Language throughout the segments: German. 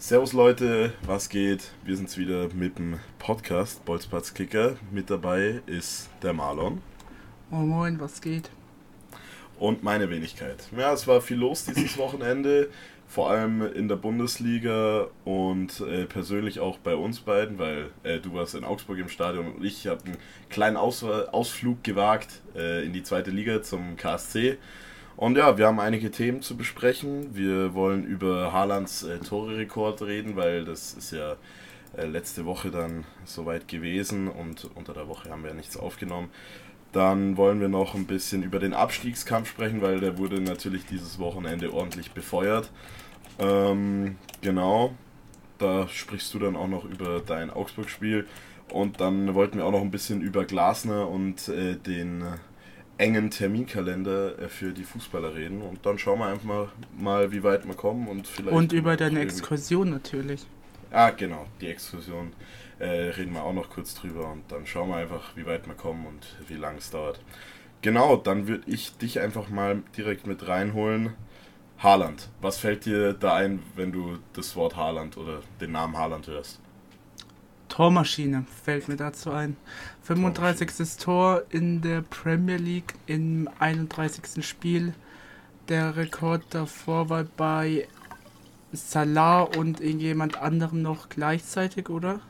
Servus Leute, was geht? Wir sind's wieder mit dem Podcast Bolzplatz Kicker. Mit dabei ist der Marlon. Moin Moin, was geht? Und meine Wenigkeit. Ja, es war viel los dieses Wochenende, vor allem in der Bundesliga und äh, persönlich auch bei uns beiden, weil äh, du warst in Augsburg im Stadion und ich habe einen kleinen Aus Ausflug gewagt äh, in die zweite Liga zum KSC. Und ja, wir haben einige Themen zu besprechen. Wir wollen über Haalands äh, Tore-Rekord reden, weil das ist ja äh, letzte Woche dann soweit gewesen und unter der Woche haben wir ja nichts aufgenommen. Dann wollen wir noch ein bisschen über den Abstiegskampf sprechen, weil der wurde natürlich dieses Wochenende ordentlich befeuert. Ähm, genau, da sprichst du dann auch noch über dein Augsburg-Spiel. Und dann wollten wir auch noch ein bisschen über Glasner und äh, den engen Terminkalender äh, für die Fußballer reden. Und dann schauen wir einfach mal, mal wie weit wir kommen und vielleicht. Und über deine Exkursion natürlich. Ah, genau, die Exkursion äh, reden wir auch noch kurz drüber und dann schauen wir einfach, wie weit wir kommen und wie lange es dauert. Genau, dann würde ich dich einfach mal direkt mit reinholen. Haaland, was fällt dir da ein, wenn du das Wort Haaland oder den Namen Haaland hörst? Tormaschine fällt mir dazu ein. 35. Tor in der Premier League im 31. Spiel. Der Rekord davor war bei Salah und irgendjemand anderem noch gleichzeitig, oder?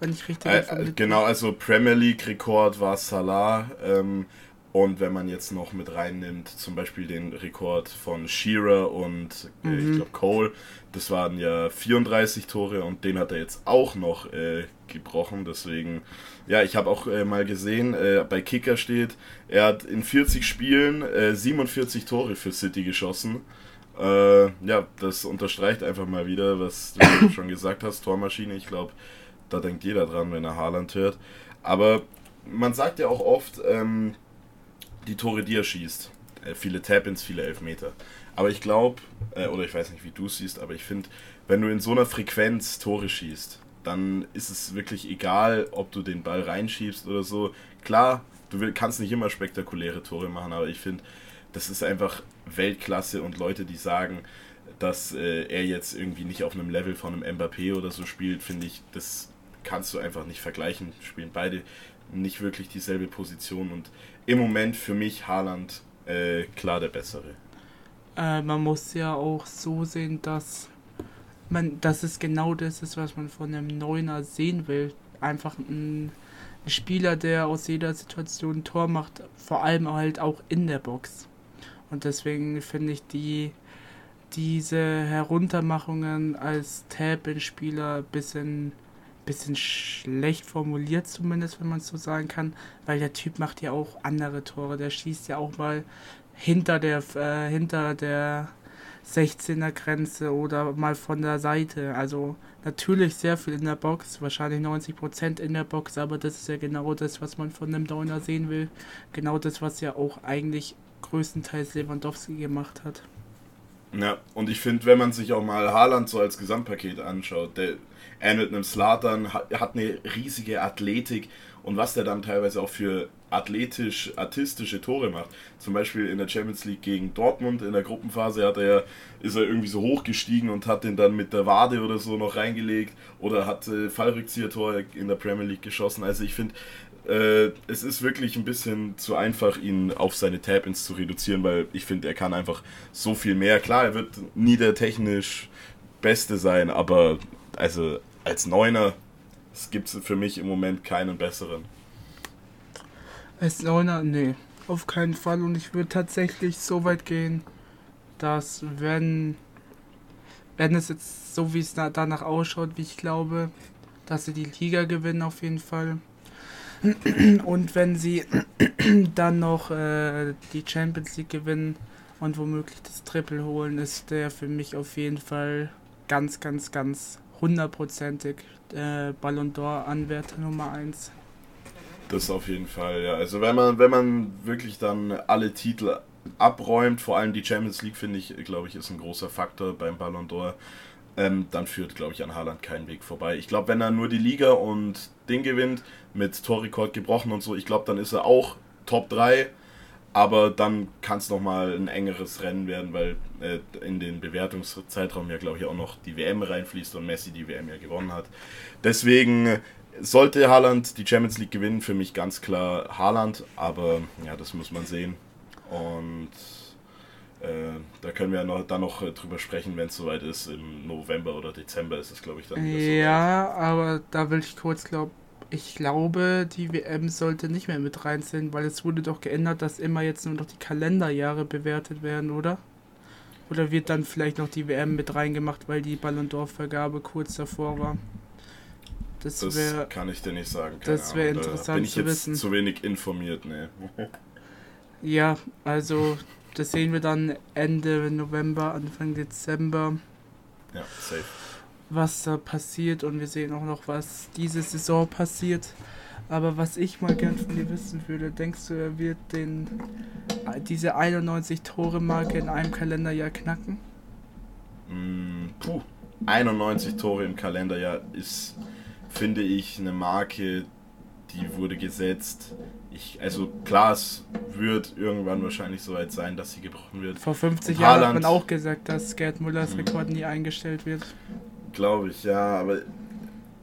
Wenn ich richtig äh, Genau, also Premier League Rekord war Salah. Ähm, und wenn man jetzt noch mit reinnimmt, zum Beispiel den Rekord von Shearer und äh, mhm. ich glaube Cole, das waren ja 34 Tore und den hat er jetzt auch noch äh, gebrochen. Deswegen, ja, ich habe auch äh, mal gesehen, äh, bei Kicker steht, er hat in 40 Spielen 47 äh, Tore für City geschossen. Äh, ja, das unterstreicht einfach mal wieder, was du schon gesagt hast, Tormaschine. Ich glaube, da denkt jeder dran, wenn er Haaland hört. Aber man sagt ja auch oft, ähm, die Tore, die er schießt. Äh, viele Tap-ins, viele Elfmeter. Aber ich glaube, äh, oder ich weiß nicht, wie du es siehst, aber ich finde, wenn du in so einer Frequenz Tore schießt, dann ist es wirklich egal, ob du den Ball reinschiebst oder so. Klar, du kannst nicht immer spektakuläre Tore machen, aber ich finde, das ist einfach Weltklasse und Leute, die sagen, dass äh, er jetzt irgendwie nicht auf einem Level von einem Mbappé oder so spielt, finde ich, das kannst du einfach nicht vergleichen. Spielen beide nicht wirklich dieselbe Position und im Moment für mich Haaland äh, klar der bessere. Äh, man muss ja auch so sehen, dass man, dass es genau das ist, was man von einem Neuner sehen will. Einfach ein, ein Spieler, der aus jeder Situation ein Tor macht, vor allem halt auch in der Box. Und deswegen finde ich die diese Heruntermachungen als Tab-in-Spieler ein bisschen bisschen schlecht formuliert, zumindest, wenn man es so sagen kann, weil der Typ macht ja auch andere Tore. Der schießt ja auch mal hinter der, äh, hinter der 16er Grenze oder mal von der Seite. Also natürlich sehr viel in der Box, wahrscheinlich 90% in der Box, aber das ist ja genau das, was man von einem Downer sehen will. Genau das, was ja auch eigentlich größtenteils Lewandowski gemacht hat. Ja, und ich finde, wenn man sich auch mal Haaland so als Gesamtpaket anschaut, der er mit einem Slatan hat, hat eine riesige Athletik und was der dann teilweise auch für athletisch, artistische Tore macht. Zum Beispiel in der Champions League gegen Dortmund in der Gruppenphase hat er, ist er irgendwie so hochgestiegen und hat den dann mit der Wade oder so noch reingelegt oder hat äh, Fallrückzieher-Tor in der Premier League geschossen. Also ich finde, äh, es ist wirklich ein bisschen zu einfach, ihn auf seine Tap-Ins zu reduzieren, weil ich finde, er kann einfach so viel mehr. Klar, er wird nie der technisch Beste sein, aber also als Neuner gibt es für mich im Moment keinen besseren. Als Neuner, nee, auf keinen Fall. Und ich würde tatsächlich so weit gehen, dass wenn, wenn es jetzt so wie es danach ausschaut, wie ich glaube, dass sie die Liga gewinnen auf jeden Fall. Und wenn sie dann noch äh, die Champions League gewinnen und womöglich das Triple holen, ist der für mich auf jeden Fall ganz, ganz, ganz hundertprozentig äh, Ballon d'Or Anwärter Nummer 1. Das auf jeden Fall, ja. Also wenn man, wenn man wirklich dann alle Titel abräumt, vor allem die Champions League, finde ich, glaube ich, ist ein großer Faktor beim Ballon d'Or. Ähm, dann führt, glaube ich, an Haaland kein Weg vorbei. Ich glaube, wenn er nur die Liga und Ding gewinnt, mit Torrekord gebrochen und so, ich glaube, dann ist er auch Top 3. aber dann kann es nochmal ein engeres Rennen werden, weil äh, in den Bewertungszeitraum ja, glaube ich, auch noch die WM reinfließt und Messi die WM ja gewonnen hat. Deswegen sollte Haaland die Champions League gewinnen, für mich ganz klar Haaland, aber ja, das muss man sehen. Und äh, da können wir noch, dann noch drüber sprechen, wenn es soweit ist. Im November oder Dezember ist es, glaube ich, dann wieder Ja, aber da will ich kurz glauben. Ich glaube, die WM sollte nicht mehr mit reinzählen, weil es wurde doch geändert, dass immer jetzt nur noch die Kalenderjahre bewertet werden, oder? Oder wird dann vielleicht noch die WM mit reingemacht, weil die Ballon d'Or-Vergabe kurz davor war? Das, das wär, kann ich dir nicht sagen. das wäre interessant da bin ich zu jetzt wissen. zu wenig informiert, ne. ja, also das sehen wir dann Ende November, Anfang Dezember. Ja, safe. Was da passiert und wir sehen auch noch, was diese Saison passiert. Aber was ich mal gern von dir wissen würde, denkst du, er wird den, diese 91 Tore-Marke in einem Kalenderjahr knacken? Mm, puh, 91 Tore im Kalenderjahr ist, finde ich, eine Marke, die wurde gesetzt ich, also klar, es wird irgendwann wahrscheinlich soweit sein, dass sie gebrochen wird. Vor 50 Jahren hat man auch gesagt, dass Gerd Müllers mhm. Rekord nie eingestellt wird. Glaube ich, ja, aber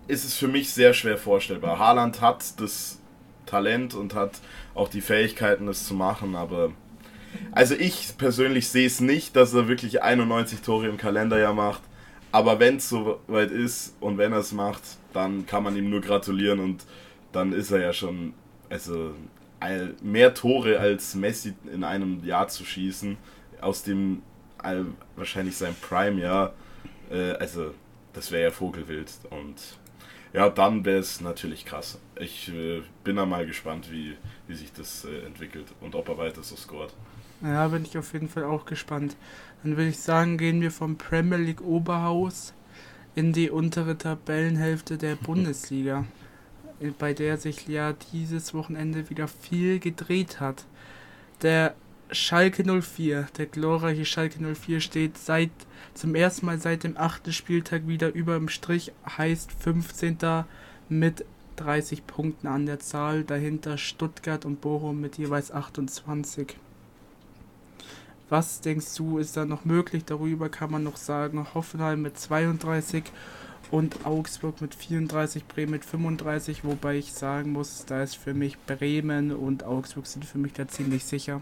ist es für mich sehr schwer vorstellbar. Haaland hat das Talent und hat auch die Fähigkeiten, es zu machen, aber also ich persönlich sehe es nicht, dass er wirklich 91 Tore im Kalenderjahr macht. Aber wenn es soweit ist und wenn er es macht, dann kann man ihm nur gratulieren und dann ist er ja schon also mehr Tore als Messi in einem Jahr zu schießen, aus dem wahrscheinlich sein Prime-Jahr, äh, also das wäre ja Vogelwild. Und ja, dann wäre es natürlich krass. Ich äh, bin da mal gespannt, wie, wie sich das äh, entwickelt und ob er weiter so scoret. Ja, bin ich auf jeden Fall auch gespannt. Dann würde ich sagen, gehen wir vom Premier League Oberhaus in die untere Tabellenhälfte der Bundesliga bei der sich ja dieses Wochenende wieder viel gedreht hat. Der Schalke 04, der glorreiche Schalke 04 steht seit zum ersten Mal seit dem achten Spieltag wieder über dem Strich, heißt 15. mit 30 Punkten an der Zahl, dahinter Stuttgart und Bochum mit jeweils 28. Was denkst du, ist da noch möglich? Darüber kann man noch sagen, Hoffenheim mit 32 und Augsburg mit 34, Bremen mit 35, wobei ich sagen muss, da ist für mich Bremen und Augsburg sind für mich da ziemlich sicher.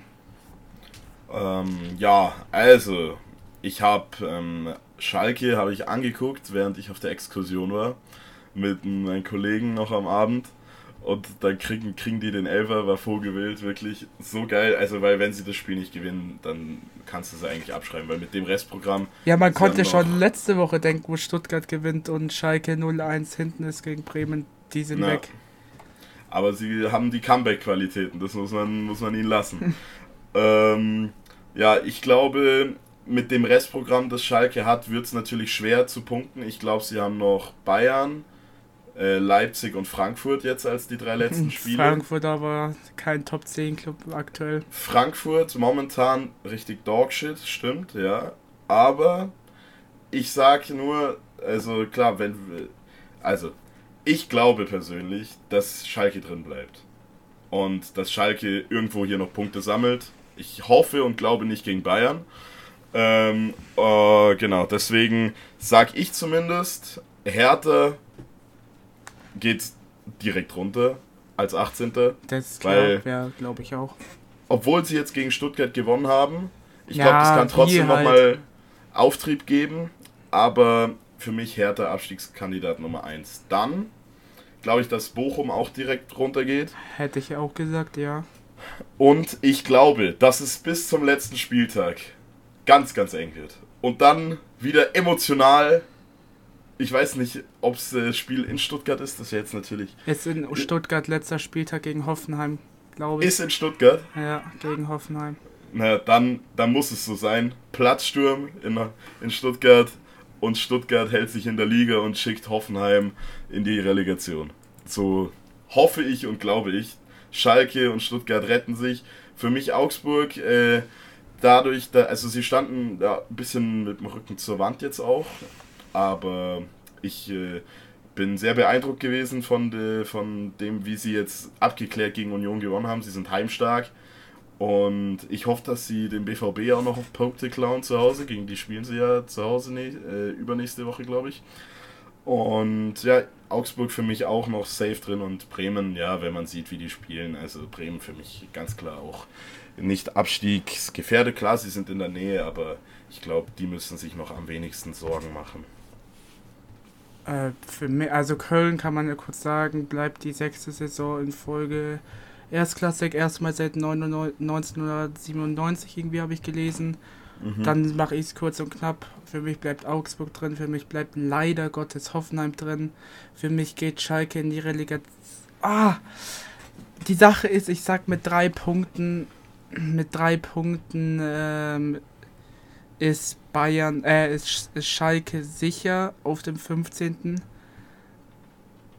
Ähm, ja, also ich habe ähm, Schalke habe ich angeguckt, während ich auf der Exkursion war mit meinen Kollegen noch am Abend und dann kriegen, kriegen die den Elfer, war Vogelwild, wirklich so geil. Also, weil wenn sie das Spiel nicht gewinnen, dann kannst du es eigentlich abschreiben, weil mit dem Restprogramm. Ja, man konnte schon letzte Woche denken, wo Stuttgart gewinnt und Schalke 0-1 hinten ist gegen Bremen, die sind ja. weg. Aber sie haben die Comeback-Qualitäten, das muss man, muss man ihnen lassen. ähm, ja, ich glaube, mit dem Restprogramm, das Schalke hat, wird es natürlich schwer zu punkten. Ich glaube, sie haben noch Bayern, äh, Leipzig und Frankfurt jetzt als die drei letzten Spiele. Frankfurt aber kein Top 10 Club aktuell. Frankfurt momentan richtig Dogshit, stimmt, ja. Aber ich sage nur, also klar, wenn. Also, ich glaube persönlich, dass Schalke drin bleibt. Und dass Schalke irgendwo hier noch Punkte sammelt. Ich hoffe und glaube nicht gegen Bayern. Ähm, äh, genau, deswegen sage ich zumindest, Hertha geht direkt runter als 18. Das weil, ja, glaube ich auch. Obwohl sie jetzt gegen Stuttgart gewonnen haben, ich ja, glaube, das kann trotzdem halt. nochmal Auftrieb geben, aber für mich härter Abstiegskandidat Nummer 1. Dann glaube ich, dass Bochum auch direkt runtergeht. Hätte ich auch gesagt, ja. Und ich glaube, dass es bis zum letzten Spieltag ganz, ganz eng wird. Und dann wieder emotional ich weiß nicht, ob es das Spiel in Stuttgart ist, das ist jetzt natürlich. Ist in Stuttgart letzter Spieltag gegen Hoffenheim, glaube ich. Ist in Stuttgart? Ja, gegen Hoffenheim. Na, dann, dann muss es so sein. Platzsturm in, in Stuttgart und Stuttgart hält sich in der Liga und schickt Hoffenheim in die Relegation. So hoffe ich und glaube ich. Schalke und Stuttgart retten sich. Für mich Augsburg, äh, dadurch, da, also sie standen da ein bisschen mit dem Rücken zur Wand jetzt auch. Aber ich äh, bin sehr beeindruckt gewesen von, de, von dem, wie sie jetzt abgeklärt gegen Union gewonnen haben. Sie sind heimstark Und ich hoffe, dass sie den BVB auch noch auf Punkte klauen zu Hause. Gegen die spielen sie ja zu Hause ne äh, übernächste Woche, glaube ich. Und ja, Augsburg für mich auch noch safe drin und Bremen, ja, wenn man sieht, wie die spielen. Also Bremen für mich ganz klar auch nicht abstiegsgefährdet. Klar, sie sind in der Nähe, aber ich glaube, die müssen sich noch am wenigsten Sorgen machen. Äh, für mich, also Köln kann man ja kurz sagen, bleibt die sechste Saison in Folge erstklassig, erstmal seit 1997 irgendwie habe ich gelesen. Mhm. Dann mache ich es kurz und knapp. Für mich bleibt Augsburg drin, für mich bleibt leider Gottes Hoffenheim drin. Für mich geht Schalke in die Relegation. Ah! Die Sache ist, ich sag mit drei Punkten, mit drei Punkten ähm, ist Bayern, äh, ist, ist Schalke sicher auf dem 15.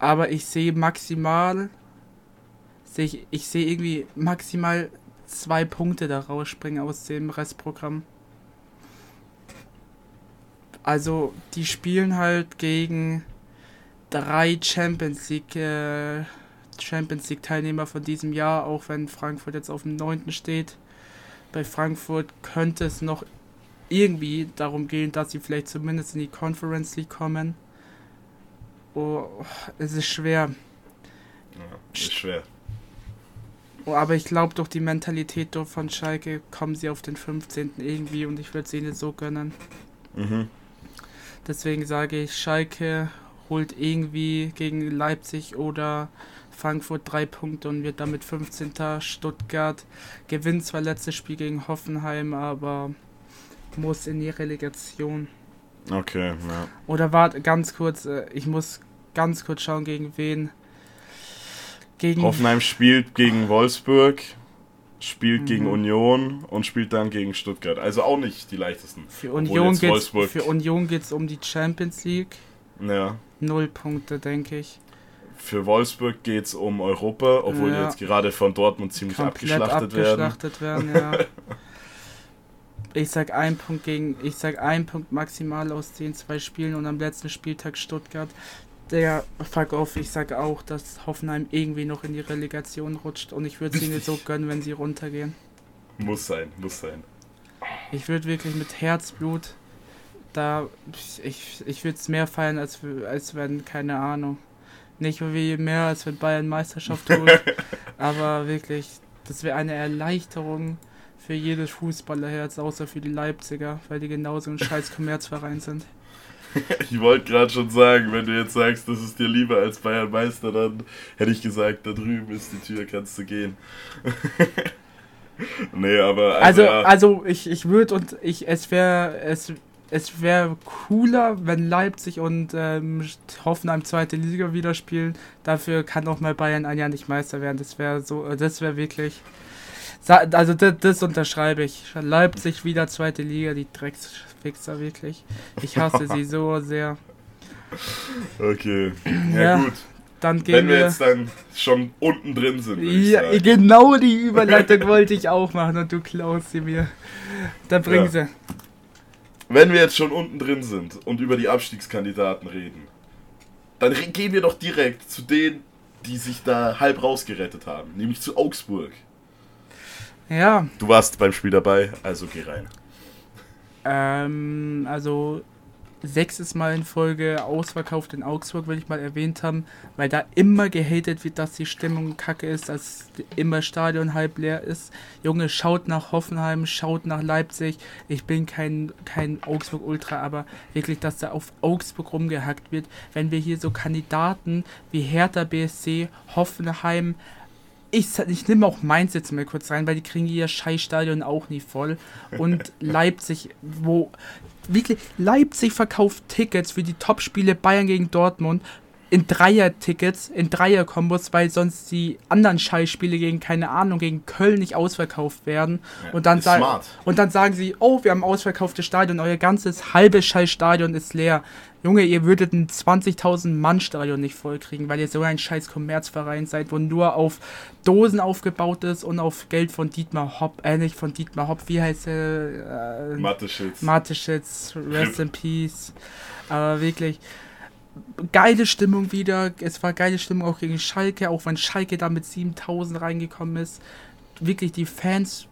Aber ich sehe maximal, sehe ich, ich sehe irgendwie maximal zwei Punkte da rausspringen aus dem Restprogramm. Also, die spielen halt gegen drei Champions League, äh, Champions League Teilnehmer von diesem Jahr, auch wenn Frankfurt jetzt auf dem 9. steht. Bei Frankfurt könnte es noch irgendwie darum gehen, dass sie vielleicht zumindest in die Conference League kommen. Oh, es ist schwer. Ja, ist schwer. Oh, aber ich glaube, durch die Mentalität von Schalke kommen sie auf den 15. irgendwie und ich würde es ihnen so gönnen. Mhm. Deswegen sage ich, Schalke holt irgendwie gegen Leipzig oder Frankfurt drei Punkte und wird damit 15. Stuttgart gewinnt zwar letztes Spiel gegen Hoffenheim, aber muss in die Relegation. Okay, ja. Oder warte, ganz kurz, äh, ich muss ganz kurz schauen, gegen wen. Gegen Hoffenheim spielt gegen Wolfsburg, spielt mhm. gegen Union und spielt dann gegen Stuttgart. Also auch nicht die leichtesten. Für Union geht es um die Champions League. Ja. Null Punkte, denke ich. Für Wolfsburg geht es um Europa, obwohl ja. die jetzt gerade von Dortmund ziemlich abgeschlachtet, abgeschlachtet werden. werden ja. Ich sag ein Punkt gegen, ich sag ein Punkt maximal aus den zwei Spielen und am letzten Spieltag Stuttgart. Der fuck off, ich sag auch, dass Hoffenheim irgendwie noch in die Relegation rutscht und ich würde es ihnen so gönnen, wenn sie runtergehen. Muss sein, muss sein. Ich würde wirklich mit Herzblut da, ich, ich würde es mehr feiern, als, als wenn, keine Ahnung, nicht wie mehr, als wenn Bayern Meisterschaft holt, aber wirklich, das wäre eine Erleichterung für jedes Fußballerherz, außer für die Leipziger, weil die genauso ein scheiß Kommerzverein sind. ich wollte gerade schon sagen, wenn du jetzt sagst, das ist dir lieber als Bayern Meister, dann hätte ich gesagt, da drüben ist die Tür, kannst du gehen. nee, aber. Also, also, ja. also ich, ich würde und ich, es wäre, es, es wäre cooler, wenn Leipzig und ähm, Hoffenheim zweite Liga wieder spielen. Dafür kann auch mal Bayern ein Jahr nicht Meister werden. Das wäre so, das wäre wirklich. Also das, das, unterschreibe ich. Leipzig wieder zweite Liga, die Drecksfixer wirklich. Ich hasse sie so sehr. Okay. Ja, ja gut. Dann gehen Wenn wir, wir jetzt dann schon unten drin sind. Ja, genau die Überleitung wollte ich auch machen und du klaust sie mir. Da bringen ja. sie. Wenn wir jetzt schon unten drin sind und über die Abstiegskandidaten reden, dann gehen wir doch direkt zu denen, die sich da halb rausgerettet haben, nämlich zu Augsburg. Ja. Du warst beim Spiel dabei, also geh rein. Ähm, also sechstes Mal in Folge ausverkauft in Augsburg, will ich mal erwähnt haben, weil da immer gehatet wird, dass die Stimmung kacke ist, dass immer Stadion halb leer ist. Junge, schaut nach Hoffenheim, schaut nach Leipzig. Ich bin kein, kein Augsburg-Ultra, aber wirklich, dass da auf Augsburg rumgehackt wird. Wenn wir hier so Kandidaten wie Hertha BSC, Hoffenheim, ich, ich nehme auch Mainz jetzt mal kurz rein, weil die kriegen ihr Scheißstadion auch nie voll. Und Leipzig, wo wirklich Leipzig verkauft Tickets für die Topspiele Bayern gegen Dortmund in Dreier-Tickets, in Dreier-Kombos, weil sonst die anderen Scheißspiele gegen, keine Ahnung, gegen Köln nicht ausverkauft werden. Ja, und, dann und dann sagen sie, oh, wir haben ausverkauftes Stadion, euer ganzes halbes Scheißstadion ist leer. Junge, ihr würdet ein 20.000 Mann Stadion nicht vollkriegen, weil ihr so ein scheiß Kommerzverein seid, wo nur auf Dosen aufgebaut ist und auf Geld von Dietmar Hopp, äh nicht von Dietmar Hopp, wie heißt er? Äh, Mateschitz. Mateschitz, rest in peace. Aber wirklich geile Stimmung wieder. Es war geile Stimmung auch gegen Schalke, auch wenn Schalke da mit 7000 reingekommen ist. Wirklich die Fans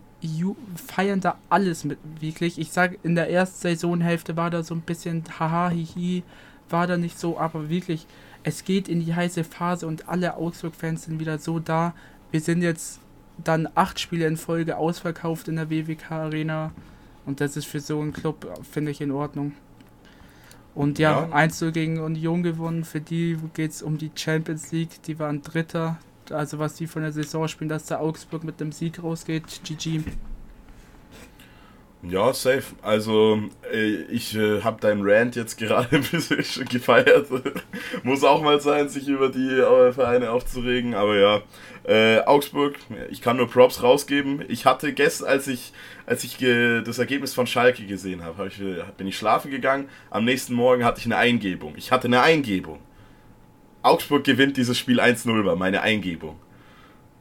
feiern da alles mit, wirklich. Ich sag, in der ersten Saisonhälfte war da so ein bisschen haha, hihi, war da nicht so, aber wirklich, es geht in die heiße Phase und alle Augsburg-Fans sind wieder so da. Wir sind jetzt dann acht Spiele in Folge ausverkauft in der WWK Arena und das ist für so einen Club, finde ich, in Ordnung. Und ja, ja. 1 gegen Union gewonnen. Für die geht es um die Champions League. Die waren Dritter also was die von der Saison spielen, dass der Augsburg mit dem Sieg rausgeht. GG. Ja, safe. Also, äh, ich äh, habe deinen Rant jetzt gerade ein bisschen gefeiert. Muss auch mal sein, sich über die äh, Vereine aufzuregen. Aber ja, äh, Augsburg, ich kann nur Props rausgeben. Ich hatte gestern, als ich, als ich das Ergebnis von Schalke gesehen habe, hab ich, äh, bin ich schlafen gegangen. Am nächsten Morgen hatte ich eine Eingebung. Ich hatte eine Eingebung. Augsburg gewinnt dieses Spiel 1-0 war meine Eingebung.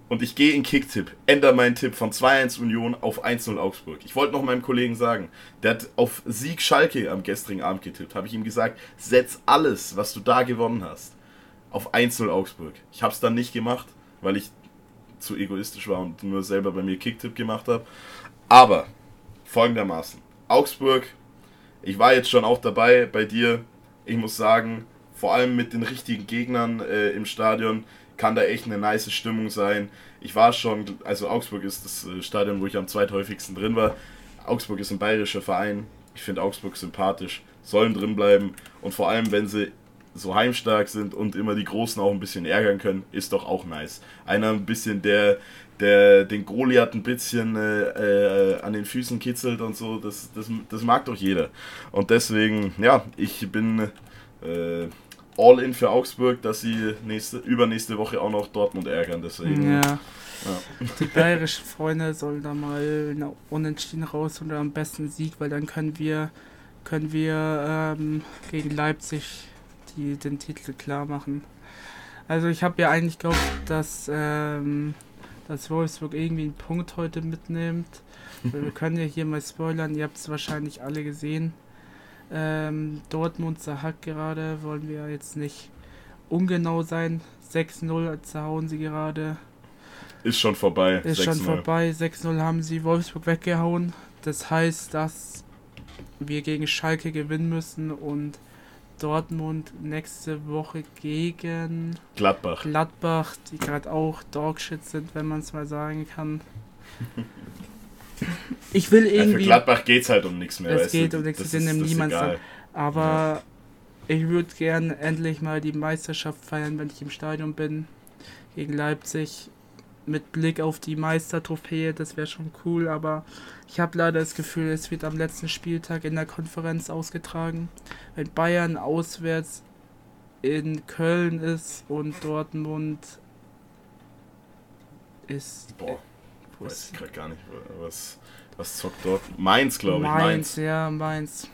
Und ich gehe in Kicktipp, ändere meinen Tipp von 2-1 Union auf 1-0 Augsburg. Ich wollte noch meinem Kollegen sagen, der hat auf Sieg Schalke am gestrigen Abend getippt. Habe ich ihm gesagt, setz alles, was du da gewonnen hast, auf 1-0 Augsburg. Ich habe es dann nicht gemacht, weil ich zu egoistisch war und nur selber bei mir Kicktipp gemacht habe. Aber folgendermaßen, Augsburg, ich war jetzt schon auch dabei bei dir. Ich muss sagen, vor allem mit den richtigen Gegnern äh, im Stadion kann da echt eine nice Stimmung sein. Ich war schon, also Augsburg ist das äh, Stadion, wo ich am zweithäufigsten drin war. Augsburg ist ein bayerischer Verein. Ich finde Augsburg sympathisch, sollen drin bleiben und vor allem, wenn sie so heimstark sind und immer die Großen auch ein bisschen ärgern können, ist doch auch nice. Einer ein bisschen, der, der den Goliath ein bisschen äh, äh, an den Füßen kitzelt und so, das, das, das mag doch jeder. Und deswegen, ja, ich bin äh, All-in für Augsburg, dass sie nächste, übernächste Woche auch noch Dortmund ärgern. Deswegen. Ja. ja. Die bayerischen Freunde sollen da mal Unentschieden raus oder am besten Sieg, weil dann können wir können wir ähm, gegen Leipzig die, den Titel klar machen. Also ich habe ja eigentlich gehofft, dass, ähm, dass Wolfsburg irgendwie einen Punkt heute mitnimmt. wir können ja hier mal spoilern, ihr habt es wahrscheinlich alle gesehen. Ähm, Dortmund zerhackt gerade, wollen wir jetzt nicht ungenau sein. 6-0 zerhauen sie gerade. Ist schon vorbei. Ist schon vorbei. 6-0 haben sie Wolfsburg weggehauen. Das heißt, dass wir gegen Schalke gewinnen müssen und Dortmund nächste Woche gegen Gladbach. Gladbach, die gerade auch Dogshit sind, wenn man es mal sagen kann. ich will irgendwie. Ja, für Gladbach geht es halt um nichts mehr. Es geht um nichts, sie sind im Niemandsland. Aber ja. ich würde gern endlich mal die Meisterschaft feiern, wenn ich im Stadion bin. Gegen Leipzig. Mit Blick auf die Meistertrophäe, das wäre schon cool, aber ich habe leider das Gefühl, es wird am letzten Spieltag in der Konferenz ausgetragen. Wenn Bayern auswärts in Köln ist und Dortmund ist. Boah weiß ich gerade gar nicht, was, was zockt dort. Mainz, glaube ich. Mainz, Mainz, ja, Mainz.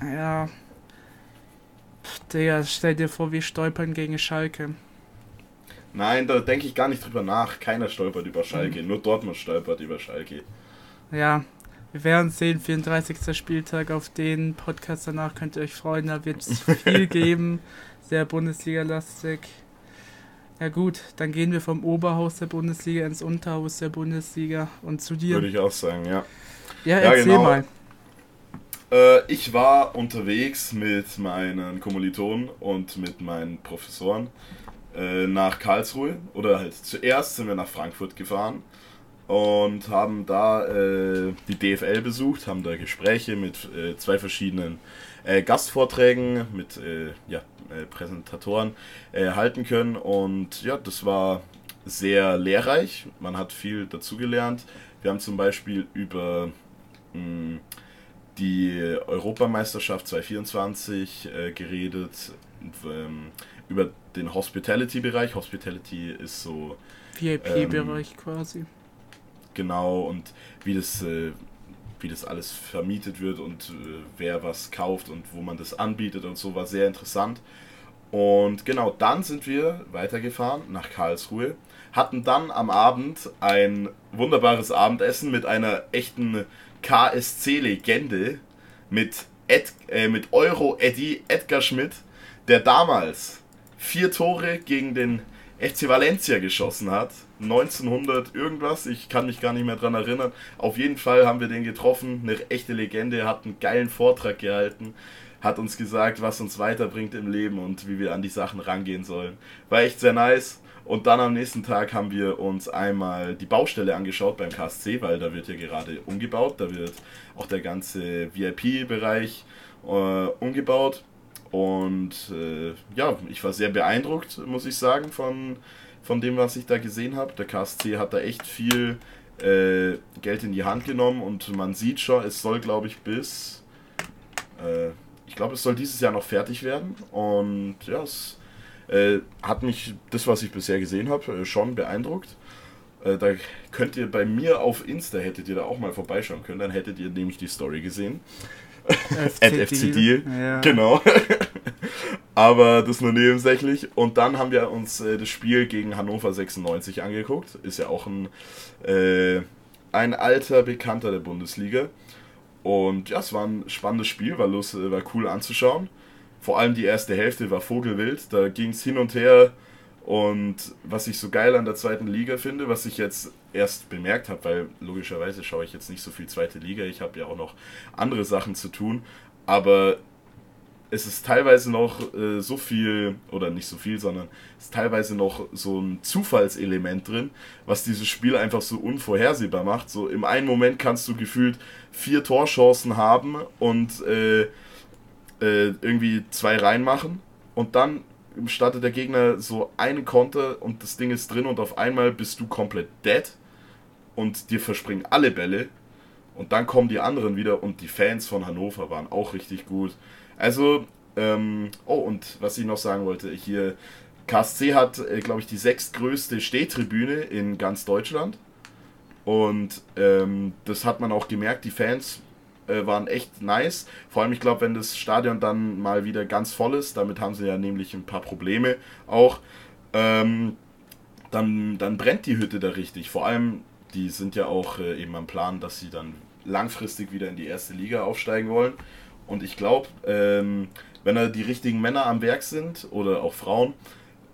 Ja. Digga, stell dir vor, wir stolpern gegen Schalke. Nein, da denke ich gar nicht drüber nach. Keiner stolpert über Schalke. Mhm. Nur Dortmund stolpert über Schalke. Ja, wir werden sehen, 34. Spieltag. Auf den Podcast danach könnt ihr euch freuen. Da wird es viel geben. Sehr Bundesliga-lastig. Ja gut, dann gehen wir vom Oberhaus der Bundesliga ins Unterhaus der Bundesliga und zu dir. Würde ich auch sagen, ja. Ja, ja erzähl genau. mal. Äh, ich war unterwegs mit meinen Kommilitonen und mit meinen Professoren äh, nach Karlsruhe. Oder halt zuerst sind wir nach Frankfurt gefahren und haben da äh, die DFL besucht, haben da Gespräche mit zwei verschiedenen äh, Gastvorträgen, mit äh, ja, äh, Präsentatoren äh, halten können. Und ja, das war sehr lehrreich. Man hat viel dazugelernt. Wir haben zum Beispiel über mh, hm, die Europameisterschaft 2024 geredet, ähm, über den Hospitality-Bereich. Hospitality ist so. VIP-Bereich ähm, quasi genau und wie das, äh, wie das alles vermietet wird und äh, wer was kauft und wo man das anbietet und so war sehr interessant. Und genau dann sind wir weitergefahren nach Karlsruhe, hatten dann am Abend ein wunderbares Abendessen mit einer echten KSC-Legende, mit, Ed, äh, mit Euro Eddie Edgar Schmidt, der damals vier Tore gegen den FC Valencia geschossen hat. 1900 irgendwas, ich kann mich gar nicht mehr dran erinnern. Auf jeden Fall haben wir den getroffen, eine echte Legende, hat einen geilen Vortrag gehalten, hat uns gesagt, was uns weiterbringt im Leben und wie wir an die Sachen rangehen sollen. War echt sehr nice. Und dann am nächsten Tag haben wir uns einmal die Baustelle angeschaut beim KSC, weil da wird ja gerade umgebaut. Da wird auch der ganze VIP-Bereich äh, umgebaut. Und äh, ja, ich war sehr beeindruckt, muss ich sagen, von, von dem, was ich da gesehen habe. Der KSC hat da echt viel äh, Geld in die Hand genommen und man sieht schon, es soll, glaube ich, bis. Äh, ich glaube, es soll dieses Jahr noch fertig werden. Und ja, es äh, hat mich das, was ich bisher gesehen habe, äh, schon beeindruckt. Äh, da könnt ihr bei mir auf Insta, hättet ihr da auch mal vorbeischauen können, dann hättet ihr nämlich die Story gesehen. FC, FC Deal. Ja. Genau. Aber das nur nebensächlich. Und dann haben wir uns äh, das Spiel gegen Hannover 96 angeguckt. Ist ja auch ein, äh, ein alter Bekannter der Bundesliga. Und ja, es war ein spannendes Spiel, war, lust, war cool anzuschauen vor allem die erste Hälfte war vogelwild. Da ging es hin und her. Und was ich so geil an der zweiten Liga finde, was ich jetzt erst bemerkt habe, weil logischerweise schaue ich jetzt nicht so viel zweite Liga, ich habe ja auch noch andere Sachen zu tun, aber es ist teilweise noch äh, so viel, oder nicht so viel, sondern es ist teilweise noch so ein Zufallselement drin, was dieses Spiel einfach so unvorhersehbar macht. So im einen Moment kannst du gefühlt vier Torchancen haben und äh, äh, irgendwie zwei reinmachen und dann startet der Gegner so einen Konter und das Ding ist drin und auf einmal bist du komplett dead und dir verspringen alle Bälle und dann kommen die anderen wieder und die Fans von Hannover waren auch richtig gut. Also, ähm, oh und was ich noch sagen wollte, hier KSC hat, äh, glaube ich, die sechstgrößte Stehtribüne in ganz Deutschland. Und ähm, das hat man auch gemerkt, die Fans äh, waren echt nice. Vor allem, ich glaube, wenn das Stadion dann mal wieder ganz voll ist, damit haben sie ja nämlich ein paar Probleme auch, ähm, dann, dann brennt die Hütte da richtig. Vor allem, die sind ja auch äh, eben am Plan, dass sie dann langfristig wieder in die erste Liga aufsteigen wollen. Und ich glaube, ähm, wenn da die richtigen Männer am Werk sind oder auch Frauen,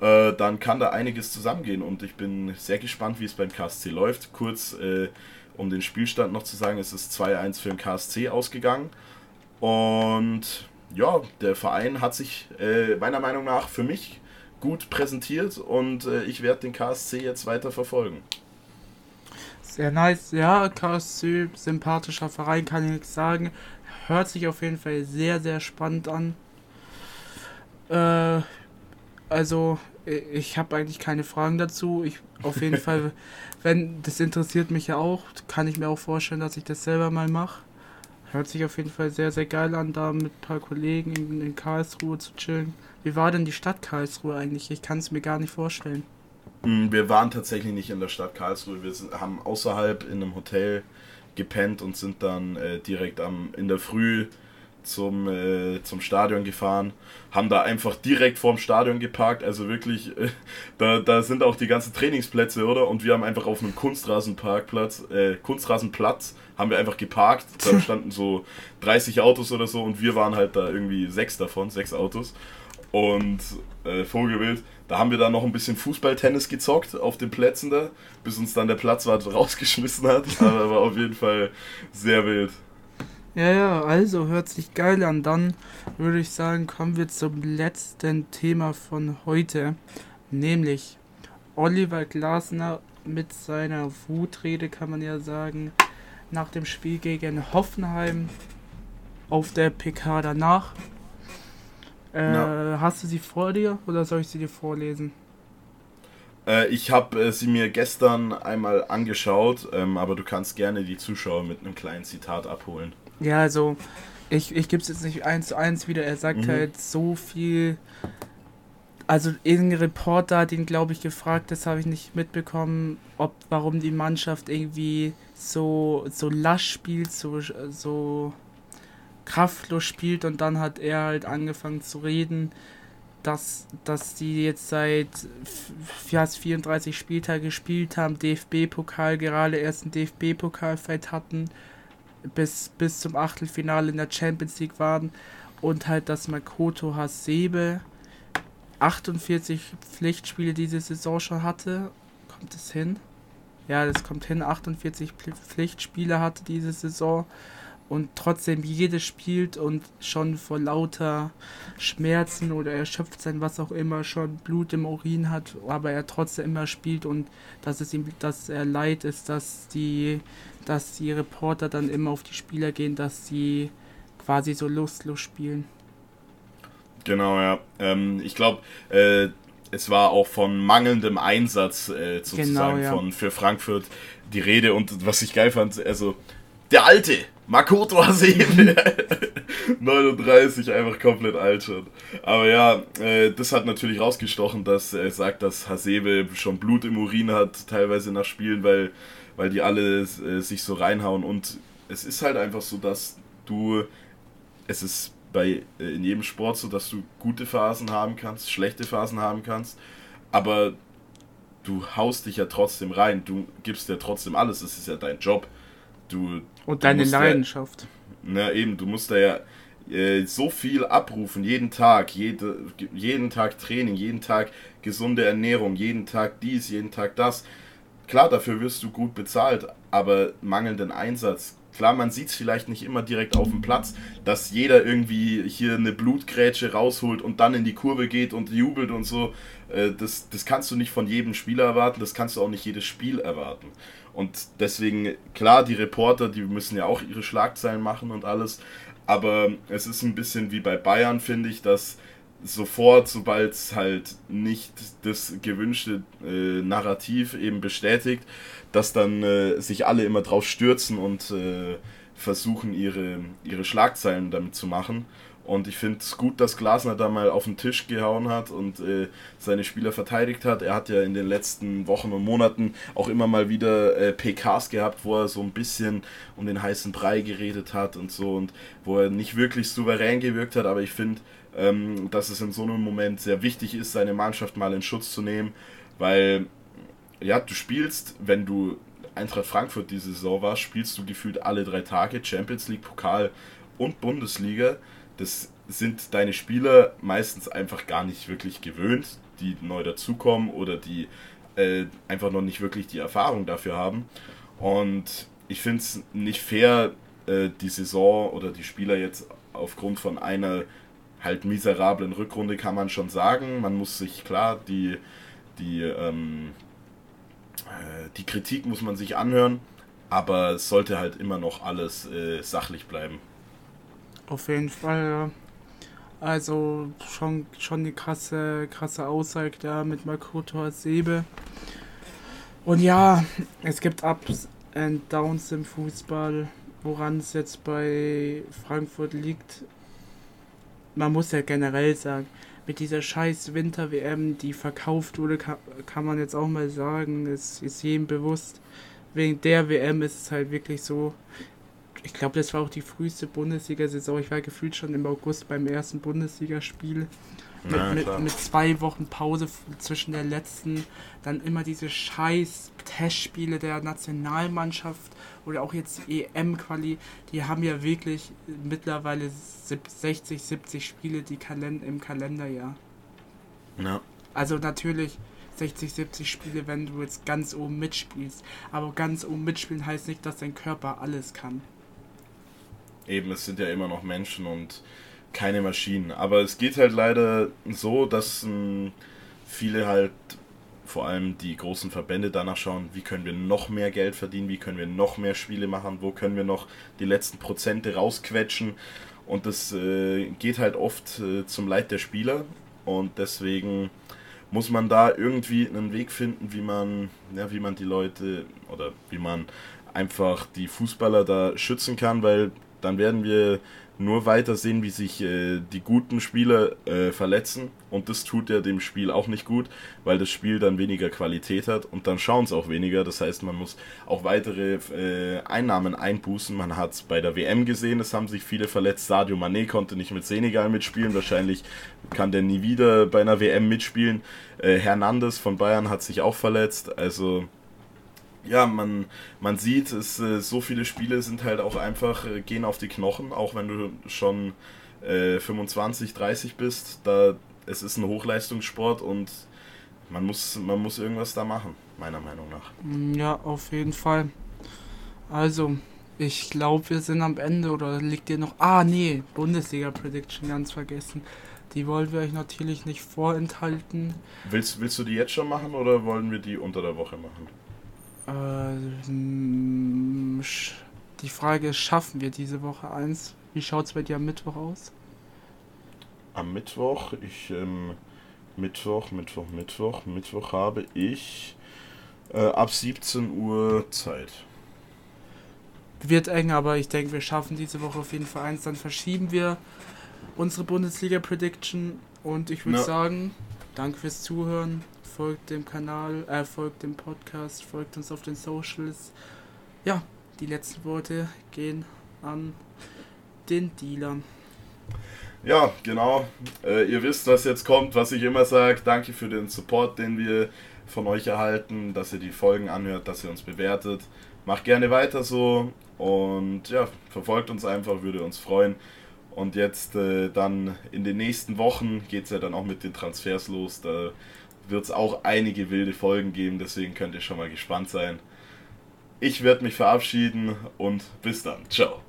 äh, dann kann da einiges zusammengehen. Und ich bin sehr gespannt, wie es beim KSC läuft. Kurz äh, um den Spielstand noch zu sagen, es ist 2-1 für den KSC ausgegangen. Und ja, der Verein hat sich äh, meiner Meinung nach für mich gut präsentiert und äh, ich werde den KSC jetzt weiter verfolgen. Sehr nice, ja, KSC, sympathischer Verein, kann ich nichts sagen. Hört sich auf jeden Fall sehr, sehr spannend an. Äh, also, ich habe eigentlich keine Fragen dazu. Ich auf jeden Fall, wenn das interessiert mich ja auch, kann ich mir auch vorstellen, dass ich das selber mal mache. Hört sich auf jeden Fall sehr, sehr geil an, da mit ein paar Kollegen in, in Karlsruhe zu chillen. Wie war denn die Stadt Karlsruhe eigentlich? Ich kann es mir gar nicht vorstellen. Hm, wir waren tatsächlich nicht in der Stadt Karlsruhe. Wir sind, haben außerhalb in einem Hotel gepennt und sind dann äh, direkt am, in der Früh zum, äh, zum Stadion gefahren, haben da einfach direkt vorm Stadion geparkt, also wirklich, äh, da, da sind auch die ganzen Trainingsplätze, oder? Und wir haben einfach auf einem Kunstrasenparkplatz, äh, Kunstrasenplatz, haben wir einfach geparkt, da standen so 30 Autos oder so und wir waren halt da irgendwie sechs davon, sechs Autos und äh, Vogelwild. Da haben wir dann noch ein bisschen Fußballtennis gezockt auf den Plätzen da, bis uns dann der Platzwart rausgeschmissen hat, aber war auf jeden Fall sehr wild. Ja, ja, also hört sich geil an. Dann würde ich sagen, kommen wir zum letzten Thema von heute. Nämlich Oliver Glasner mit seiner Wutrede, kann man ja sagen, nach dem Spiel gegen Hoffenheim auf der PK danach. Äh, ja. Hast du sie vor dir oder soll ich sie dir vorlesen? Äh, ich habe äh, sie mir gestern einmal angeschaut, ähm, aber du kannst gerne die Zuschauer mit einem kleinen Zitat abholen. Ja, also ich, ich gebe es jetzt nicht eins zu eins wieder. Er sagt mhm. halt so viel. Also irgendein Reporter hat ihn, glaube ich, gefragt, das habe ich nicht mitbekommen, ob warum die Mannschaft irgendwie so, so lasch spielt, so, so kraftlos spielt und dann hat er halt angefangen zu reden, dass, dass die jetzt seit fast 34 Spieltage gespielt haben, DFB-Pokal, gerade erst ein DFB-Pokalfight hatten bis, bis zum Achtelfinale in der Champions League waren und halt, dass Makoto Hasebe 48 Pflichtspiele diese Saison schon hatte. Kommt es hin? Ja, das kommt hin. 48 Pflichtspiele hatte diese Saison und trotzdem jedes spielt und schon vor lauter Schmerzen oder erschöpft sein, was auch immer, schon Blut im Urin hat, aber er trotzdem immer spielt und dass es ihm, dass er leid ist, dass die, dass die Reporter dann immer auf die Spieler gehen, dass sie quasi so lustlos spielen. Genau, ja. Ähm, ich glaube, äh, es war auch von mangelndem Einsatz äh, sozusagen genau, ja. von für Frankfurt die Rede und was ich geil fand, also der Alte, Makoto Hasebe. 39, einfach komplett alt schon. Aber ja, äh, das hat natürlich rausgestochen, dass er sagt, dass Hasebe schon Blut im Urin hat, teilweise nach Spielen, weil, weil die alle äh, sich so reinhauen. Und es ist halt einfach so, dass du, es ist bei äh, in jedem Sport so, dass du gute Phasen haben kannst, schlechte Phasen haben kannst, aber du haust dich ja trotzdem rein, du gibst ja trotzdem alles, es ist ja dein Job. Du, Und deine Leidenschaft. Ja, na eben, du musst da ja äh, so viel abrufen, jeden Tag, jede, jeden Tag Training, jeden Tag gesunde Ernährung, jeden Tag dies, jeden Tag das. Klar, dafür wirst du gut bezahlt, aber mangelnden Einsatz. Klar, man sieht es vielleicht nicht immer direkt auf dem Platz, dass jeder irgendwie hier eine Blutgrätsche rausholt und dann in die Kurve geht und jubelt und so. Äh, das, das kannst du nicht von jedem Spieler erwarten, das kannst du auch nicht jedes Spiel erwarten. Und deswegen, klar, die Reporter, die müssen ja auch ihre Schlagzeilen machen und alles. Aber es ist ein bisschen wie bei Bayern, finde ich, dass sofort, sobald es halt nicht das gewünschte äh, Narrativ eben bestätigt, dass dann äh, sich alle immer drauf stürzen und äh, versuchen, ihre, ihre Schlagzeilen damit zu machen. Und ich finde es gut, dass Glasner da mal auf den Tisch gehauen hat und äh, seine Spieler verteidigt hat. Er hat ja in den letzten Wochen und Monaten auch immer mal wieder äh, PKs gehabt, wo er so ein bisschen um den heißen Brei geredet hat und so und wo er nicht wirklich souverän gewirkt hat. Aber ich finde, ähm, dass es in so einem Moment sehr wichtig ist, seine Mannschaft mal in Schutz zu nehmen, weil ja, du spielst, wenn du Eintracht Frankfurt diese Saison warst, spielst du gefühlt alle drei Tage Champions League, Pokal und Bundesliga das sind deine Spieler meistens einfach gar nicht wirklich gewöhnt, die neu dazukommen oder die äh, einfach noch nicht wirklich die Erfahrung dafür haben. Und ich finde es nicht fair, äh, die Saison oder die Spieler jetzt aufgrund von einer halt miserablen Rückrunde kann man schon sagen. Man muss sich klar die, die, ähm, äh, die Kritik muss man sich anhören, aber es sollte halt immer noch alles äh, sachlich bleiben. Auf jeden Fall, ja. Also schon, schon eine krasse, krasse Aussage da mit Makoto Sebe. Und ja, es gibt Ups and Downs im Fußball, woran es jetzt bei Frankfurt liegt. Man muss ja generell sagen, mit dieser scheiß Winter-WM, die verkauft wurde, kann, kann man jetzt auch mal sagen, es ist jedem bewusst. Wegen der WM ist es halt wirklich so, ich glaube, das war auch die früheste Bundesliga-Saison. Ich war gefühlt schon im August beim ersten Bundesligaspiel. Mit, ja, mit, mit, zwei Wochen Pause zwischen der letzten, dann immer diese scheiß Testspiele der Nationalmannschaft oder auch jetzt die EM-Quali, die haben ja wirklich mittlerweile 60, 70 Spiele die Kalend im Kalenderjahr. Ja. Also natürlich 60, 70 Spiele, wenn du jetzt ganz oben mitspielst. Aber ganz oben mitspielen heißt nicht, dass dein Körper alles kann eben, es sind ja immer noch Menschen und keine Maschinen. Aber es geht halt leider so, dass ähm, viele halt, vor allem die großen Verbände, danach schauen, wie können wir noch mehr Geld verdienen, wie können wir noch mehr Spiele machen, wo können wir noch die letzten Prozente rausquetschen. Und das äh, geht halt oft äh, zum Leid der Spieler. Und deswegen muss man da irgendwie einen Weg finden, wie man, ja, wie man die Leute oder wie man einfach die Fußballer da schützen kann, weil dann werden wir nur weiter sehen, wie sich äh, die guten Spieler äh, verletzen. Und das tut ja dem Spiel auch nicht gut, weil das Spiel dann weniger Qualität hat und dann schauen es auch weniger. Das heißt, man muss auch weitere äh, Einnahmen einbußen. Man hat es bei der WM gesehen, es haben sich viele verletzt. Sadio Mané konnte nicht mit Senegal mitspielen. Wahrscheinlich kann der nie wieder bei einer WM mitspielen. Äh, Hernandez von Bayern hat sich auch verletzt. Also ja, man, man sieht, es, äh, so viele Spiele sind halt auch einfach, äh, gehen auf die Knochen, auch wenn du schon äh, 25, 30 bist, da es ist ein Hochleistungssport und man muss, man muss irgendwas da machen, meiner Meinung nach. Mm, ja, auf jeden Fall. Also, ich glaube, wir sind am Ende oder liegt dir noch. Ah, nee, Bundesliga-Prediction ganz vergessen. Die wollen wir euch natürlich nicht vorenthalten. Willst, willst du die jetzt schon machen oder wollen wir die unter der Woche machen? Äh, die Frage ist, schaffen wir diese Woche eins? Wie schaut es bei dir am Mittwoch aus? Am Mittwoch, ich, ähm, Mittwoch, Mittwoch, Mittwoch, Mittwoch habe ich äh, ab 17 Uhr Zeit. Wird eng, aber ich denke, wir schaffen diese Woche auf jeden Fall eins. Dann verschieben wir unsere Bundesliga-Prediction und ich würde sagen, danke fürs Zuhören. Folgt dem Kanal, äh, folgt dem Podcast, folgt uns auf den Socials. Ja, die letzten Worte gehen an den Dealer. Ja, genau. Äh, ihr wisst, was jetzt kommt, was ich immer sage. Danke für den Support, den wir von euch erhalten, dass ihr die Folgen anhört, dass ihr uns bewertet. Macht gerne weiter so und ja, verfolgt uns einfach, würde uns freuen. Und jetzt äh, dann in den nächsten Wochen geht es ja dann auch mit den Transfers los. Da wird es auch einige wilde Folgen geben, deswegen könnt ihr schon mal gespannt sein. Ich werde mich verabschieden und bis dann. Ciao.